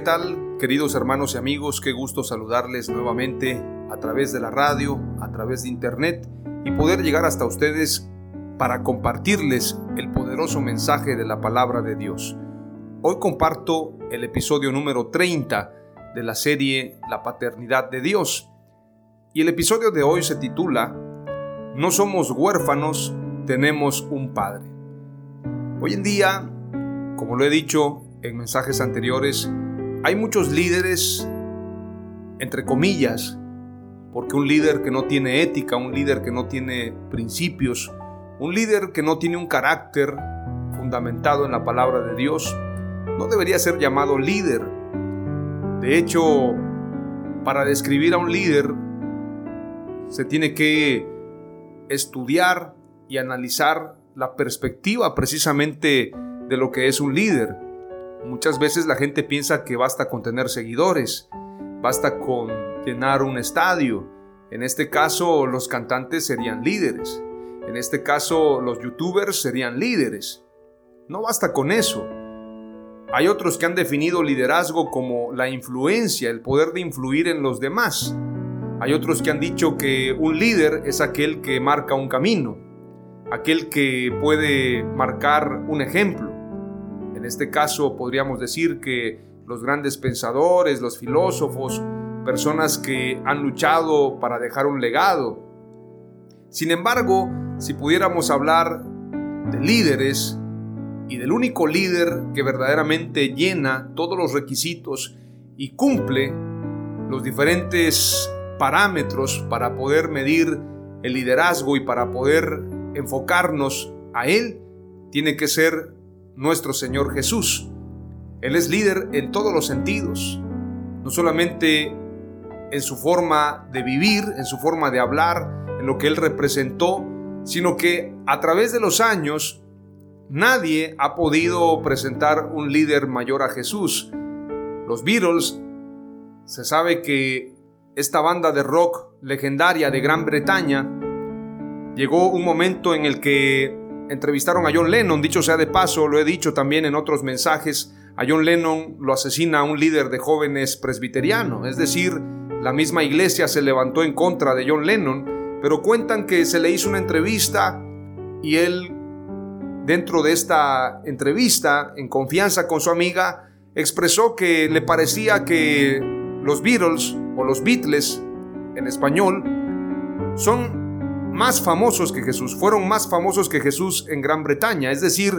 ¿Qué tal, queridos hermanos y amigos? Qué gusto saludarles nuevamente a través de la radio, a través de internet y poder llegar hasta ustedes para compartirles el poderoso mensaje de la palabra de Dios. Hoy comparto el episodio número 30 de la serie La paternidad de Dios. Y el episodio de hoy se titula No somos huérfanos, tenemos un Padre. Hoy en día, como lo he dicho en mensajes anteriores, hay muchos líderes, entre comillas, porque un líder que no tiene ética, un líder que no tiene principios, un líder que no tiene un carácter fundamentado en la palabra de Dios, no debería ser llamado líder. De hecho, para describir a un líder, se tiene que estudiar y analizar la perspectiva precisamente de lo que es un líder. Muchas veces la gente piensa que basta con tener seguidores, basta con llenar un estadio. En este caso los cantantes serían líderes. En este caso los youtubers serían líderes. No basta con eso. Hay otros que han definido liderazgo como la influencia, el poder de influir en los demás. Hay otros que han dicho que un líder es aquel que marca un camino, aquel que puede marcar un ejemplo. En este caso podríamos decir que los grandes pensadores, los filósofos, personas que han luchado para dejar un legado. Sin embargo, si pudiéramos hablar de líderes y del único líder que verdaderamente llena todos los requisitos y cumple los diferentes parámetros para poder medir el liderazgo y para poder enfocarnos a él, tiene que ser nuestro Señor Jesús. Él es líder en todos los sentidos, no solamente en su forma de vivir, en su forma de hablar, en lo que Él representó, sino que a través de los años nadie ha podido presentar un líder mayor a Jesús. Los Beatles, se sabe que esta banda de rock legendaria de Gran Bretaña, llegó un momento en el que entrevistaron a John Lennon, dicho sea de paso, lo he dicho también en otros mensajes, a John Lennon lo asesina un líder de jóvenes presbiteriano, es decir, la misma iglesia se levantó en contra de John Lennon, pero cuentan que se le hizo una entrevista y él, dentro de esta entrevista, en confianza con su amiga, expresó que le parecía que los Beatles o los Beatles en español son más famosos que Jesús, fueron más famosos que Jesús en Gran Bretaña. Es decir,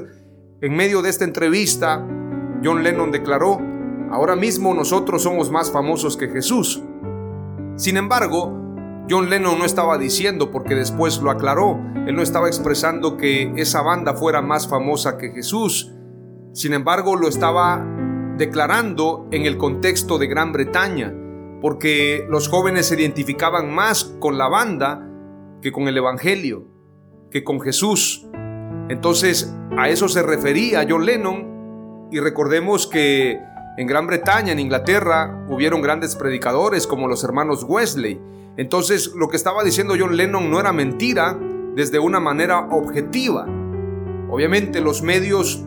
en medio de esta entrevista, John Lennon declaró, ahora mismo nosotros somos más famosos que Jesús. Sin embargo, John Lennon no estaba diciendo, porque después lo aclaró, él no estaba expresando que esa banda fuera más famosa que Jesús. Sin embargo, lo estaba declarando en el contexto de Gran Bretaña, porque los jóvenes se identificaban más con la banda que con el Evangelio, que con Jesús. Entonces a eso se refería John Lennon y recordemos que en Gran Bretaña, en Inglaterra, hubieron grandes predicadores como los hermanos Wesley. Entonces lo que estaba diciendo John Lennon no era mentira desde una manera objetiva. Obviamente los medios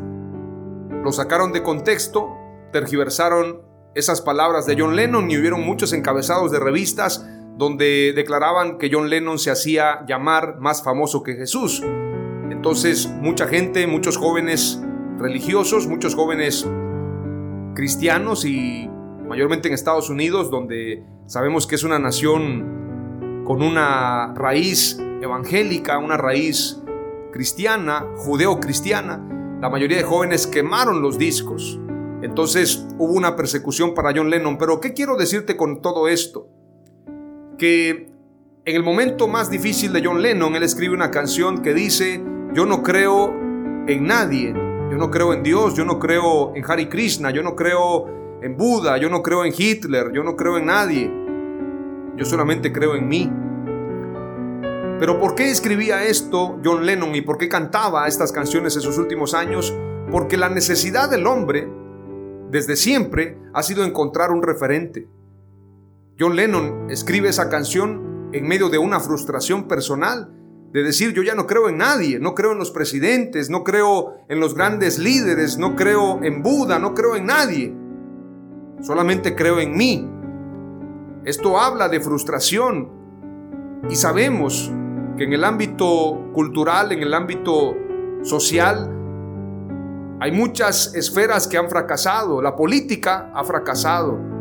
lo sacaron de contexto, tergiversaron esas palabras de John Lennon y hubieron muchos encabezados de revistas donde declaraban que John Lennon se hacía llamar más famoso que Jesús. Entonces mucha gente, muchos jóvenes religiosos, muchos jóvenes cristianos y mayormente en Estados Unidos, donde sabemos que es una nación con una raíz evangélica, una raíz cristiana, judeo-cristiana, la mayoría de jóvenes quemaron los discos. Entonces hubo una persecución para John Lennon. Pero ¿qué quiero decirte con todo esto? Que en el momento más difícil de John Lennon, él escribe una canción que dice, yo no creo en nadie, yo no creo en Dios, yo no creo en Hare Krishna, yo no creo en Buda, yo no creo en Hitler, yo no creo en nadie, yo solamente creo en mí. Pero ¿por qué escribía esto John Lennon y por qué cantaba estas canciones en sus últimos años? Porque la necesidad del hombre, desde siempre, ha sido encontrar un referente. John Lennon escribe esa canción en medio de una frustración personal, de decir yo ya no creo en nadie, no creo en los presidentes, no creo en los grandes líderes, no creo en Buda, no creo en nadie, solamente creo en mí. Esto habla de frustración y sabemos que en el ámbito cultural, en el ámbito social, hay muchas esferas que han fracasado. La política ha fracasado.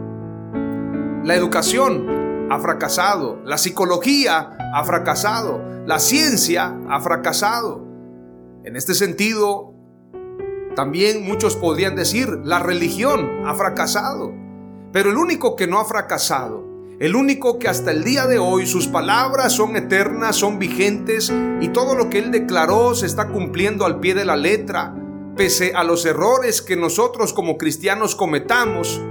La educación ha fracasado. La psicología ha fracasado. La ciencia ha fracasado. En este sentido, también muchos podrían decir, la religión ha fracasado. Pero el único que no ha fracasado el único que hasta el día de hoy sus palabras son eternas, son vigentes y todo lo que Él declaró se está cumpliendo al pie de la letra, pese a los errores que nosotros como cristianos cometamos.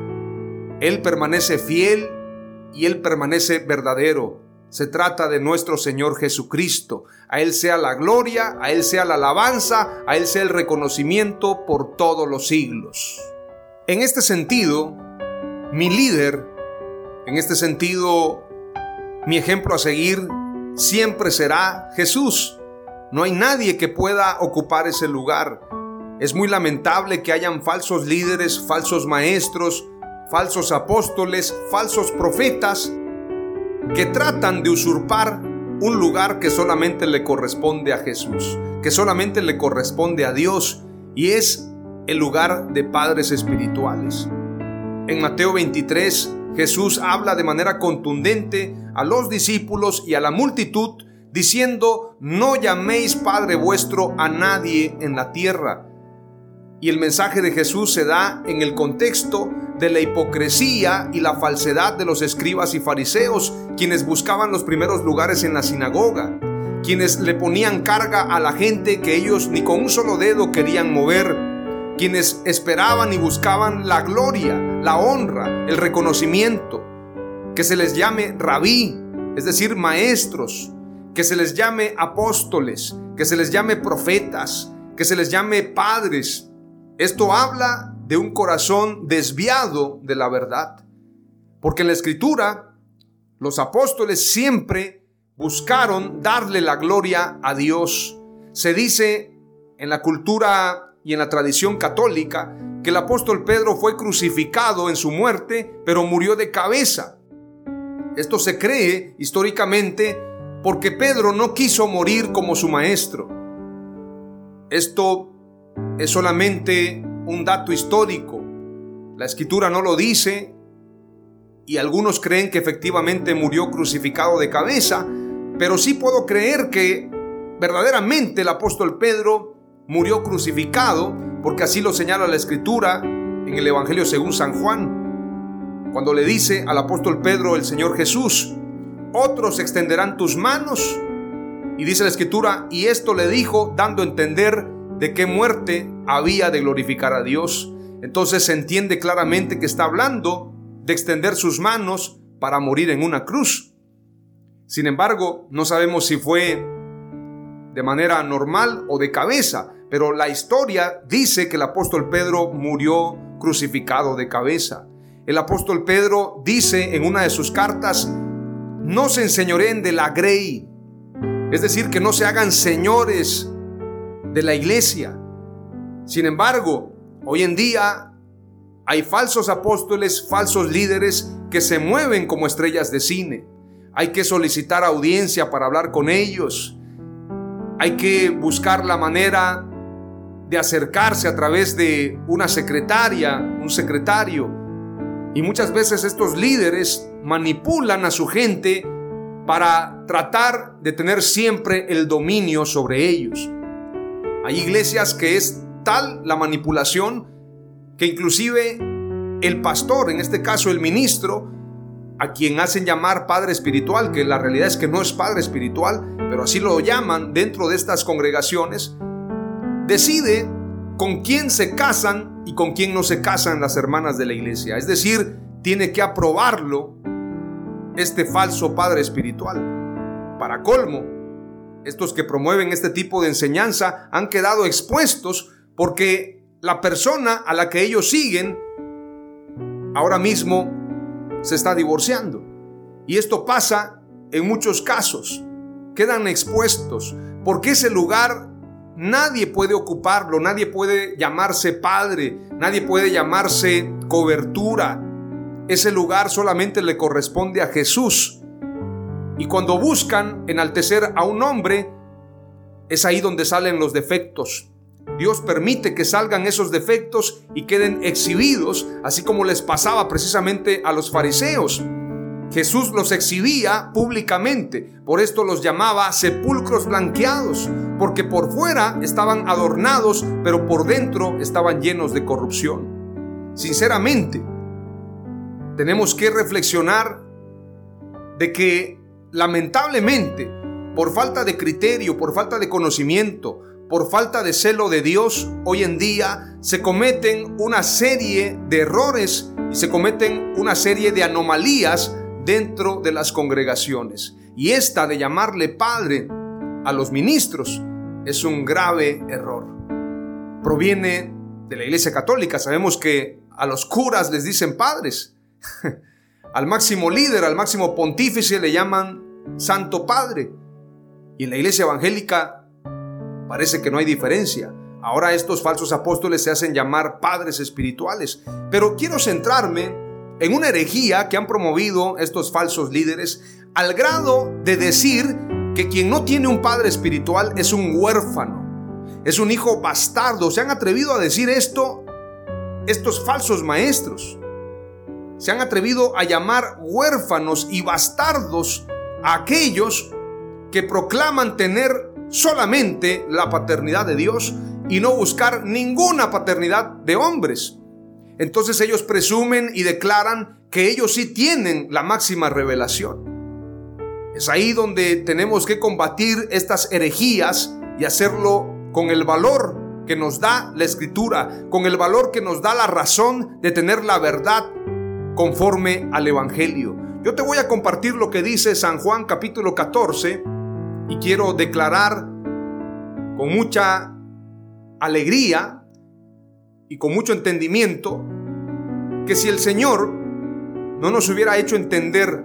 Él permanece fiel y Él permanece verdadero. Se trata de nuestro Señor Jesucristo. A Él sea la gloria, a Él sea la alabanza, a Él sea el reconocimiento por todos los siglos. En este sentido, mi líder en este sentido, mi ejemplo a seguir siempre será Jesús. No hay nadie que pueda ocupar ese lugar. Es muy lamentable que hayan falsos líderes, falsos maestros, falsos apóstoles, falsos profetas que tratan de usurpar un lugar que solamente le corresponde a Jesús, que solamente le corresponde a Dios y es el lugar de padres espirituales. En Mateo 23 Jesús habla de manera contundente a los discípulos y a la multitud diciendo, no llaméis Padre vuestro a nadie en la tierra. Y el mensaje de Jesús se da en el contexto de la hipocresía y la falsedad de los escribas y fariseos, quienes buscaban los primeros lugares en la sinagoga, quienes le ponían carga a la gente que ellos ni con un solo dedo querían mover, quienes esperaban y buscaban la gloria, la honra, el reconocimiento, que se les llame rabí, es decir, maestros, que se les llame apóstoles, que se les llame profetas, que se les llame padres. Esto habla de un corazón desviado de la verdad. Porque en la escritura los apóstoles siempre buscaron darle la gloria a Dios. Se dice en la cultura y en la tradición católica que el apóstol Pedro fue crucificado en su muerte, pero murió de cabeza. Esto se cree históricamente porque Pedro no quiso morir como su maestro. Esto es solamente un dato histórico. La escritura no lo dice y algunos creen que efectivamente murió crucificado de cabeza, pero sí puedo creer que verdaderamente el apóstol Pedro murió crucificado, porque así lo señala la escritura en el Evangelio según San Juan, cuando le dice al apóstol Pedro el Señor Jesús, otros extenderán tus manos, y dice la escritura, y esto le dijo dando a entender de qué muerte había de glorificar a Dios. Entonces se entiende claramente que está hablando de extender sus manos para morir en una cruz. Sin embargo, no sabemos si fue de manera normal o de cabeza, pero la historia dice que el apóstol Pedro murió crucificado de cabeza. El apóstol Pedro dice en una de sus cartas, no se enseñoreen de la grey, es decir, que no se hagan señores de la iglesia. Sin embargo, hoy en día Hay falsos apóstoles, falsos líderes que se mueven como estrellas de cine. Hay que solicitar audiencia para hablar con ellos. Hay que buscar la manera de acercarse a través de una secretaria, un secretario. Y muchas veces estos líderes manipulan a su gente para tratar de tener siempre el dominio sobre ellos. Hay iglesias que es tal la manipulación que inclusive el pastor, en este caso el ministro, a quien hacen llamar padre espiritual, que la realidad es que no es padre espiritual, pero así lo llaman dentro de estas congregaciones, decide con quién se casan y con quién no se casan las hermanas de la iglesia. Es decir, tiene que aprobarlo este falso padre espiritual. Para colmo, estos que promueven este tipo de enseñanza han quedado expuestos porque la persona a la que ellos siguen ahora mismo se está divorciando. Y esto pasa en muchos casos. Quedan expuestos porque ese lugar nadie puede ocuparlo, nadie puede llamarse padre, nadie puede llamarse cobertura, ese lugar solamente le corresponde a Jesús. Y cuando buscan enaltecer a un hombre, es ahí donde salen los defectos. Dios permite que salgan esos defectos y queden exhibidos, así como les pasaba precisamente a los fariseos. Jesús los exhibía públicamente, por esto los llamaba sepulcros blanqueados, porque por fuera estaban adornados, pero por dentro estaban llenos de corrupción. Sinceramente, tenemos que reflexionar de que lamentablemente, por falta de criterio, por falta de conocimiento, por falta de celo de Dios, hoy en día se cometen una serie de errores y se cometen una serie de anomalías dentro de las congregaciones. Y esta de llamarle padre a los ministros es un grave error. Proviene de la Iglesia Católica. Sabemos que a los curas les dicen padres. al máximo líder, al máximo pontífice le llaman Santo Padre. Y en la iglesia evangélica parece que no hay diferencia. Ahora estos falsos apóstoles se hacen llamar padres espirituales. Pero quiero centrarme en una herejía que han promovido estos falsos líderes al grado de decir que quien no tiene un padre espiritual es un huérfano, es un hijo bastardo. Se han atrevido a decir esto estos falsos maestros se han atrevido a llamar huérfanos y bastardos a aquellos que proclaman tener solamente la paternidad de Dios y no buscar ninguna paternidad de hombres. Entonces ellos presumen y declaran que ellos sí tienen la máxima revelación. Es ahí donde tenemos que combatir estas herejías y hacerlo con el valor que nos da la escritura, con el valor que nos da la razón de tener la verdad conforme al Evangelio. Yo te voy a compartir lo que dice San Juan capítulo 14 y quiero declarar con mucha alegría y con mucho entendimiento que si el Señor no nos hubiera hecho entender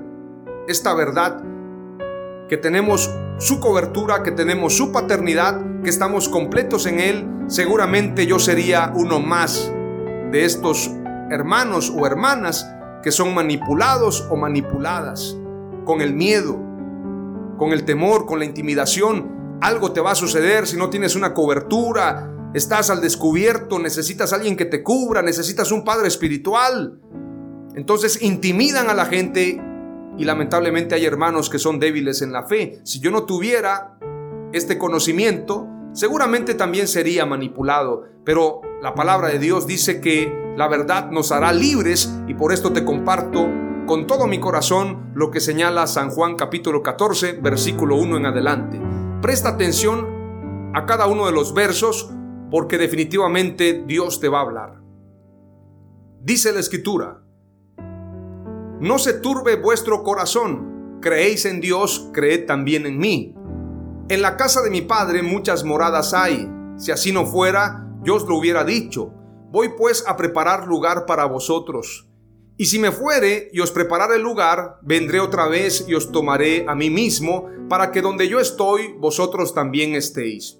esta verdad, que tenemos su cobertura, que tenemos su paternidad, que estamos completos en Él, seguramente yo sería uno más de estos hermanos o hermanas que son manipulados o manipuladas con el miedo, con el temor, con la intimidación. Algo te va a suceder si no tienes una cobertura, estás al descubierto, necesitas a alguien que te cubra, necesitas un padre espiritual. Entonces intimidan a la gente y lamentablemente hay hermanos que son débiles en la fe. Si yo no tuviera este conocimiento, seguramente también sería manipulado, pero la palabra de Dios dice que la verdad nos hará libres y por esto te comparto con todo mi corazón lo que señala San Juan capítulo 14, versículo 1 en adelante. Presta atención a cada uno de los versos porque definitivamente Dios te va a hablar. Dice la escritura, no se turbe vuestro corazón, creéis en Dios, creed también en mí. En la casa de mi Padre muchas moradas hay, si así no fuera, yo os lo hubiera dicho Voy pues a preparar lugar para vosotros. Y si me fuere y os preparar el lugar, vendré otra vez y os tomaré a mí mismo, para que donde yo estoy, vosotros también estéis.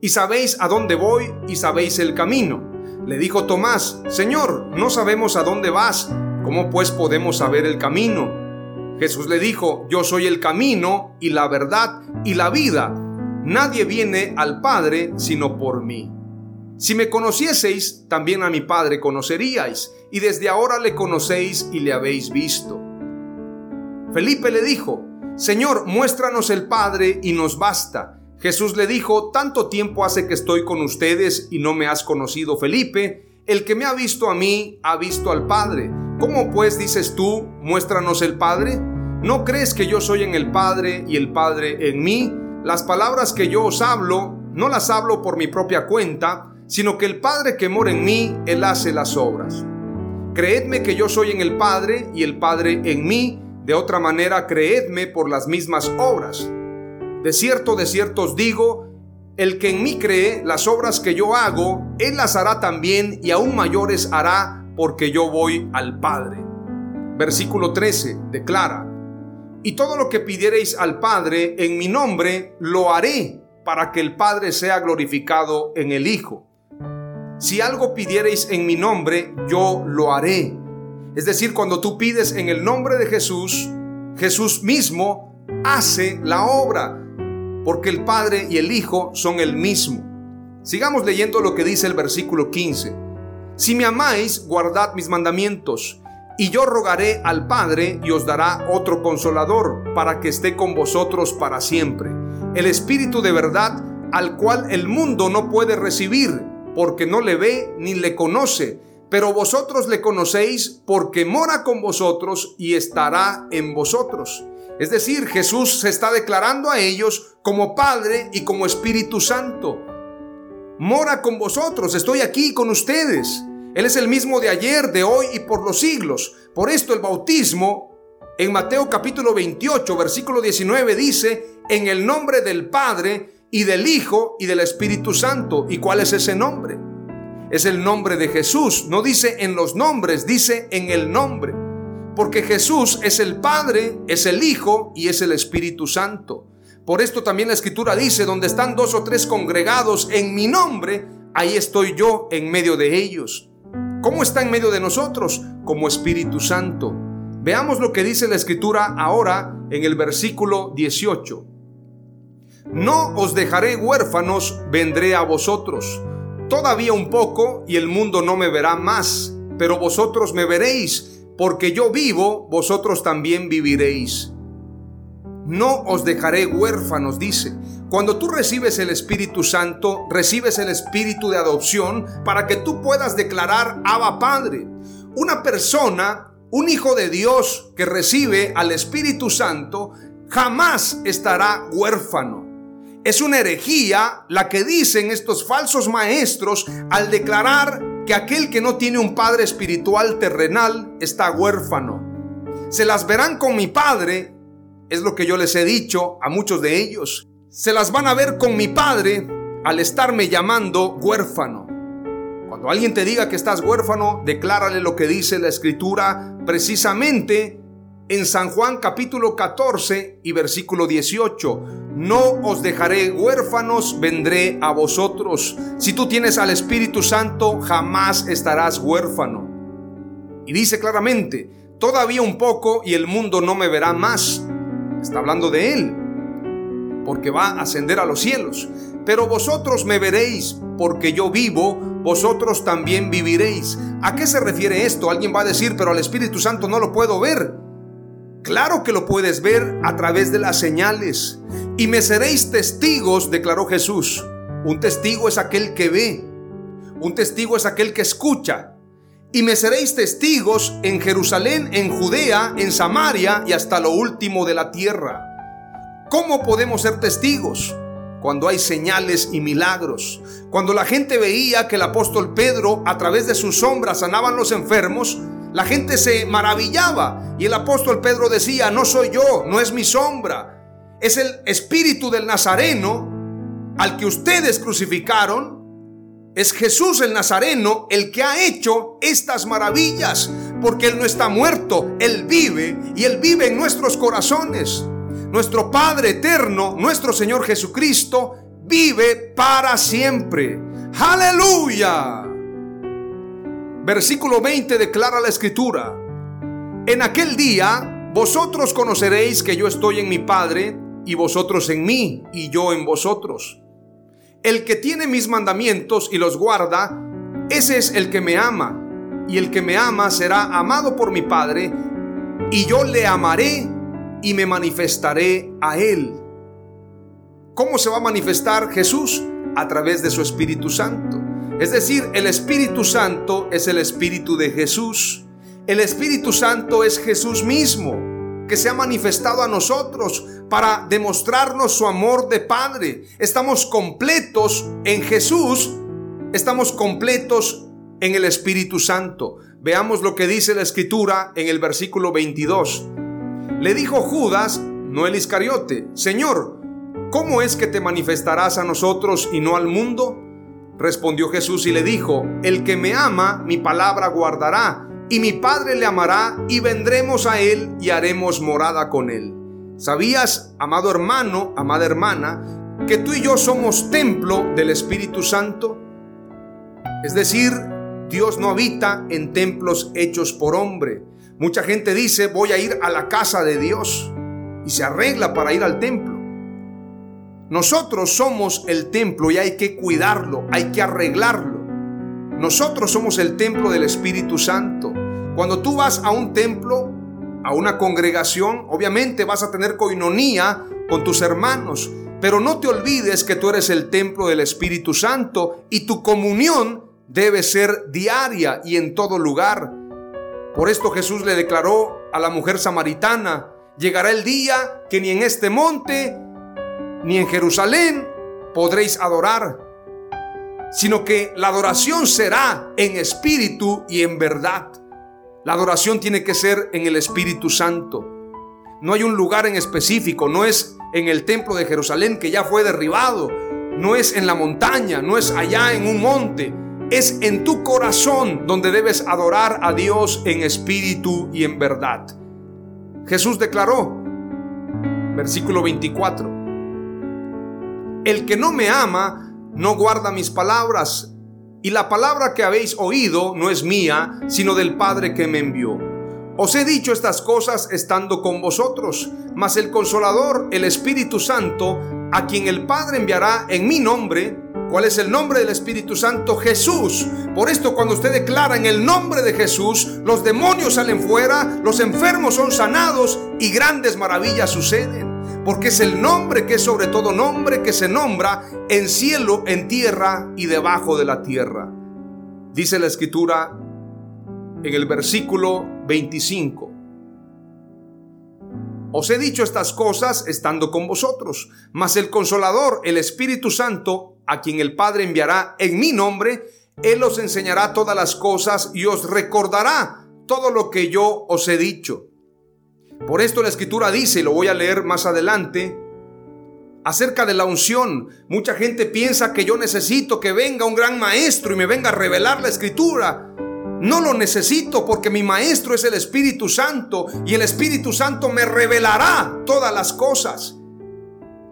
Y sabéis a dónde voy y sabéis el camino. Le dijo Tomás, Señor, no sabemos a dónde vas, ¿cómo pues podemos saber el camino? Jesús le dijo, Yo soy el camino y la verdad y la vida. Nadie viene al Padre sino por mí. Si me conocieseis, también a mi Padre conoceríais, y desde ahora le conocéis y le habéis visto. Felipe le dijo, Señor, muéstranos el Padre y nos basta. Jesús le dijo, tanto tiempo hace que estoy con ustedes y no me has conocido, Felipe. El que me ha visto a mí, ha visto al Padre. ¿Cómo pues dices tú, muéstranos el Padre? ¿No crees que yo soy en el Padre y el Padre en mí? Las palabras que yo os hablo, no las hablo por mi propia cuenta, sino que el Padre que mora en mí, Él hace las obras. Creedme que yo soy en el Padre y el Padre en mí, de otra manera, creedme por las mismas obras. De cierto, de cierto os digo, el que en mí cree, las obras que yo hago, él las hará también y aún mayores hará porque yo voy al Padre. Versículo 13 declara, y todo lo que pidiereis al Padre en mi nombre, lo haré para que el Padre sea glorificado en el Hijo. Si algo pidiereis en mi nombre, yo lo haré. Es decir, cuando tú pides en el nombre de Jesús, Jesús mismo hace la obra, porque el Padre y el Hijo son el mismo. Sigamos leyendo lo que dice el versículo 15. Si me amáis, guardad mis mandamientos, y yo rogaré al Padre y os dará otro consolador, para que esté con vosotros para siempre. El Espíritu de verdad, al cual el mundo no puede recibir, porque no le ve ni le conoce pero vosotros le conocéis porque mora con vosotros y estará en vosotros. Es decir, Jesús se está declarando a ellos como Padre y como Espíritu Santo. Mora con vosotros, estoy aquí con ustedes. Él es el mismo de ayer, de hoy y por los siglos. Por esto el bautismo en Mateo capítulo 28, versículo 19 dice, en el nombre del Padre y del Hijo y del Espíritu Santo. ¿Y cuál es ese nombre? es el nombre de Jesús. No dice en los nombres, dice en el nombre. Porque Jesús es el Padre, es el Hijo y es el Espíritu Santo. Por esto también la Escritura dice, donde están dos o tres congregados en mi nombre, ahí estoy yo en medio de ellos. ¿Cómo está en medio de nosotros? Como Espíritu Santo. Veamos lo que dice la Escritura ahora en el versículo 18. No os dejaré huérfanos, vendré a vosotros. Todavía un poco y el mundo no me verá más, pero vosotros me veréis, porque yo vivo, vosotros también viviréis. No os dejaré huérfanos, dice. Cuando tú recibes el Espíritu Santo, recibes el Espíritu de adopción para que tú puedas declarar Abba Padre. Una persona, un hijo de Dios que recibe al Espíritu Santo, jamás estará huérfano. Es una herejía la que dicen estos falsos maestros al declarar que aquel que no tiene un padre espiritual terrenal está huérfano. Se las verán con mi padre, es lo que yo les he dicho a muchos de ellos. Se las van a ver con mi padre al estarme llamando huérfano. Cuando alguien te diga que estás huérfano, declárale lo que dice la escritura precisamente en San Juan capítulo 14 y versículo 18. No os dejaré huérfanos, vendré a vosotros. Si tú tienes al Espíritu Santo, jamás estarás huérfano. Y dice claramente, todavía un poco y el mundo no me verá más. Está hablando de Él, porque va a ascender a los cielos. Pero vosotros me veréis, porque yo vivo, vosotros también viviréis. ¿A qué se refiere esto? Alguien va a decir, pero al Espíritu Santo no lo puedo ver. Claro que lo puedes ver a través de las señales. Y me seréis testigos, declaró Jesús. Un testigo es aquel que ve. Un testigo es aquel que escucha. Y me seréis testigos en Jerusalén, en Judea, en Samaria y hasta lo último de la tierra. ¿Cómo podemos ser testigos? Cuando hay señales y milagros. Cuando la gente veía que el apóstol Pedro a través de sus sombras sanaban los enfermos, la gente se maravillaba y el apóstol Pedro decía, no soy yo, no es mi sombra, es el espíritu del Nazareno al que ustedes crucificaron. Es Jesús el Nazareno el que ha hecho estas maravillas, porque Él no está muerto, Él vive y Él vive en nuestros corazones. Nuestro Padre eterno, nuestro Señor Jesucristo, vive para siempre. Aleluya. Versículo 20 declara la escritura. En aquel día vosotros conoceréis que yo estoy en mi Padre y vosotros en mí y yo en vosotros. El que tiene mis mandamientos y los guarda, ese es el que me ama. Y el que me ama será amado por mi Padre y yo le amaré y me manifestaré a él. ¿Cómo se va a manifestar Jesús? A través de su Espíritu Santo. Es decir, el Espíritu Santo es el Espíritu de Jesús. El Espíritu Santo es Jesús mismo, que se ha manifestado a nosotros para demostrarnos su amor de Padre. Estamos completos en Jesús, estamos completos en el Espíritu Santo. Veamos lo que dice la Escritura en el versículo 22. Le dijo Judas, no el Iscariote, Señor, ¿cómo es que te manifestarás a nosotros y no al mundo? Respondió Jesús y le dijo, el que me ama, mi palabra guardará, y mi Padre le amará, y vendremos a él y haremos morada con él. ¿Sabías, amado hermano, amada hermana, que tú y yo somos templo del Espíritu Santo? Es decir, Dios no habita en templos hechos por hombre. Mucha gente dice, voy a ir a la casa de Dios, y se arregla para ir al templo. Nosotros somos el templo y hay que cuidarlo, hay que arreglarlo. Nosotros somos el templo del Espíritu Santo. Cuando tú vas a un templo, a una congregación, obviamente vas a tener coinonía con tus hermanos, pero no te olvides que tú eres el templo del Espíritu Santo y tu comunión debe ser diaria y en todo lugar. Por esto Jesús le declaró a la mujer samaritana, llegará el día que ni en este monte ni en Jerusalén podréis adorar, sino que la adoración será en espíritu y en verdad. La adoración tiene que ser en el Espíritu Santo. No hay un lugar en específico, no es en el templo de Jerusalén que ya fue derribado, no es en la montaña, no es allá en un monte, es en tu corazón donde debes adorar a Dios en espíritu y en verdad. Jesús declaró, versículo 24, el que no me ama no guarda mis palabras, y la palabra que habéis oído no es mía, sino del Padre que me envió. Os he dicho estas cosas estando con vosotros, mas el consolador, el Espíritu Santo, a quien el Padre enviará en mi nombre, ¿Cuál es el nombre del Espíritu Santo? Jesús. Por esto cuando usted declara en el nombre de Jesús, los demonios salen fuera, los enfermos son sanados y grandes maravillas suceden porque es el nombre que es sobre todo nombre que se nombra en cielo, en tierra y debajo de la tierra. Dice la escritura en el versículo 25. Os he dicho estas cosas estando con vosotros, mas el consolador, el Espíritu Santo, a quien el Padre enviará en mi nombre, Él os enseñará todas las cosas y os recordará todo lo que yo os he dicho. Por esto la escritura dice, lo voy a leer más adelante, acerca de la unción. Mucha gente piensa que yo necesito que venga un gran maestro y me venga a revelar la escritura. No lo necesito porque mi maestro es el Espíritu Santo y el Espíritu Santo me revelará todas las cosas.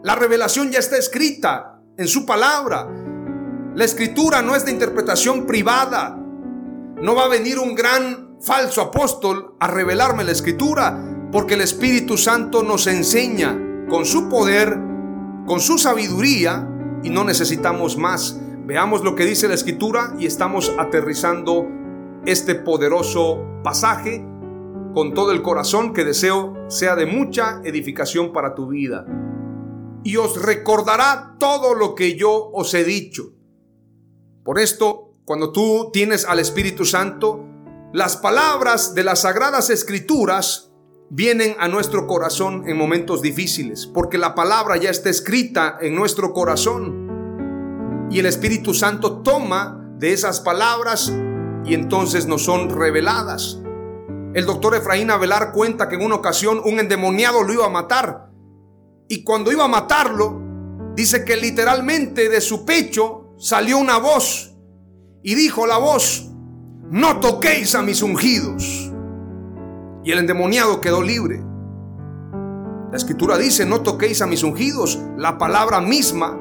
La revelación ya está escrita en su palabra. La escritura no es de interpretación privada. No va a venir un gran falso apóstol a revelarme la escritura porque el Espíritu Santo nos enseña con su poder, con su sabiduría, y no necesitamos más. Veamos lo que dice la Escritura y estamos aterrizando este poderoso pasaje con todo el corazón que deseo sea de mucha edificación para tu vida. Y os recordará todo lo que yo os he dicho. Por esto, cuando tú tienes al Espíritu Santo, las palabras de las sagradas escrituras vienen a nuestro corazón en momentos difíciles, porque la palabra ya está escrita en nuestro corazón. Y el Espíritu Santo toma de esas palabras y entonces nos son reveladas. El doctor Efraín Avelar cuenta que en una ocasión un endemoniado lo iba a matar. Y cuando iba a matarlo, dice que literalmente de su pecho salió una voz. Y dijo la voz, no toquéis a mis ungidos y el endemoniado quedó libre. La escritura dice, no toquéis a mis ungidos. La palabra misma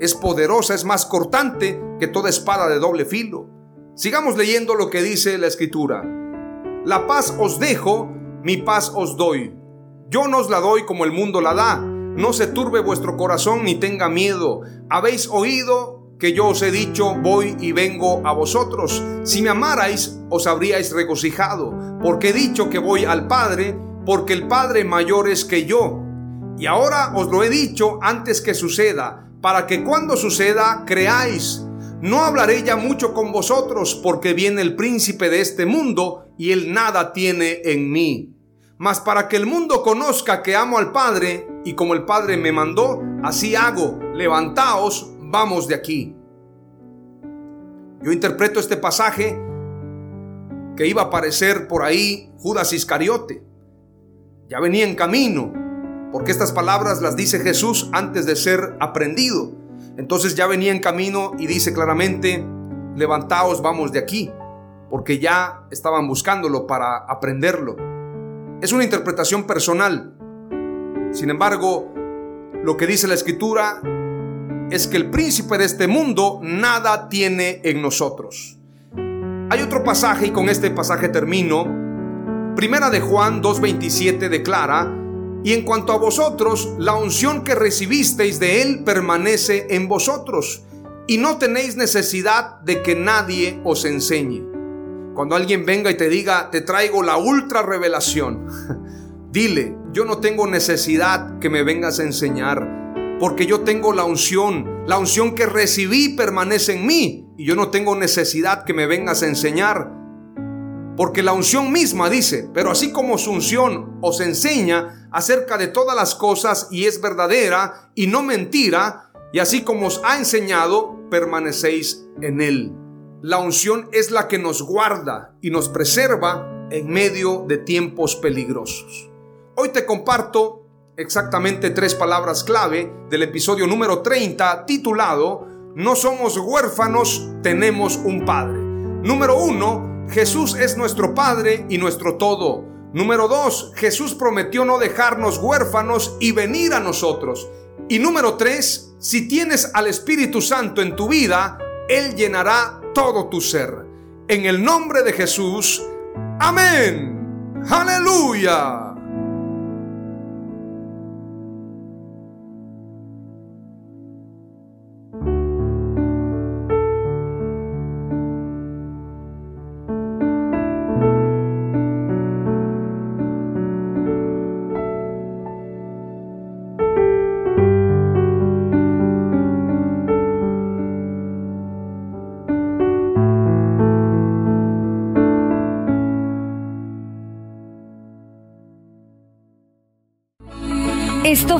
es poderosa, es más cortante que toda espada de doble filo. Sigamos leyendo lo que dice la escritura. La paz os dejo, mi paz os doy. Yo no os la doy como el mundo la da. No se turbe vuestro corazón ni tenga miedo. Habéis oído que yo os he dicho, voy y vengo a vosotros. Si me amarais, os habríais regocijado, porque he dicho que voy al Padre, porque el Padre mayor es que yo. Y ahora os lo he dicho antes que suceda, para que cuando suceda creáis. No hablaré ya mucho con vosotros, porque viene el príncipe de este mundo, y él nada tiene en mí. Mas para que el mundo conozca que amo al Padre, y como el Padre me mandó, así hago. Levantaos, vamos de aquí. Yo interpreto este pasaje que iba a aparecer por ahí Judas Iscariote. Ya venía en camino, porque estas palabras las dice Jesús antes de ser aprendido. Entonces ya venía en camino y dice claramente, levantaos, vamos de aquí, porque ya estaban buscándolo para aprenderlo. Es una interpretación personal. Sin embargo, lo que dice la escritura es que el príncipe de este mundo nada tiene en nosotros. Hay otro pasaje y con este pasaje termino. Primera de Juan 2.27 declara, y en cuanto a vosotros, la unción que recibisteis de Él permanece en vosotros, y no tenéis necesidad de que nadie os enseñe. Cuando alguien venga y te diga, te traigo la ultra revelación, dile, yo no tengo necesidad que me vengas a enseñar, porque yo tengo la unción, la unción que recibí permanece en mí, y yo no tengo necesidad que me vengas a enseñar, porque la unción misma dice, pero así como su unción os enseña acerca de todas las cosas y es verdadera y no mentira, y así como os ha enseñado, permanecéis en él. La unción es la que nos guarda y nos preserva en medio de tiempos peligrosos. Hoy te comparto exactamente tres palabras clave del episodio número 30 titulado No somos huérfanos, tenemos un Padre. Número uno, Jesús es nuestro Padre y nuestro todo. Número dos, Jesús prometió no dejarnos huérfanos y venir a nosotros. Y número tres, si tienes al Espíritu Santo en tu vida, Él llenará todo tu ser. En el nombre de Jesús, amén. Aleluya.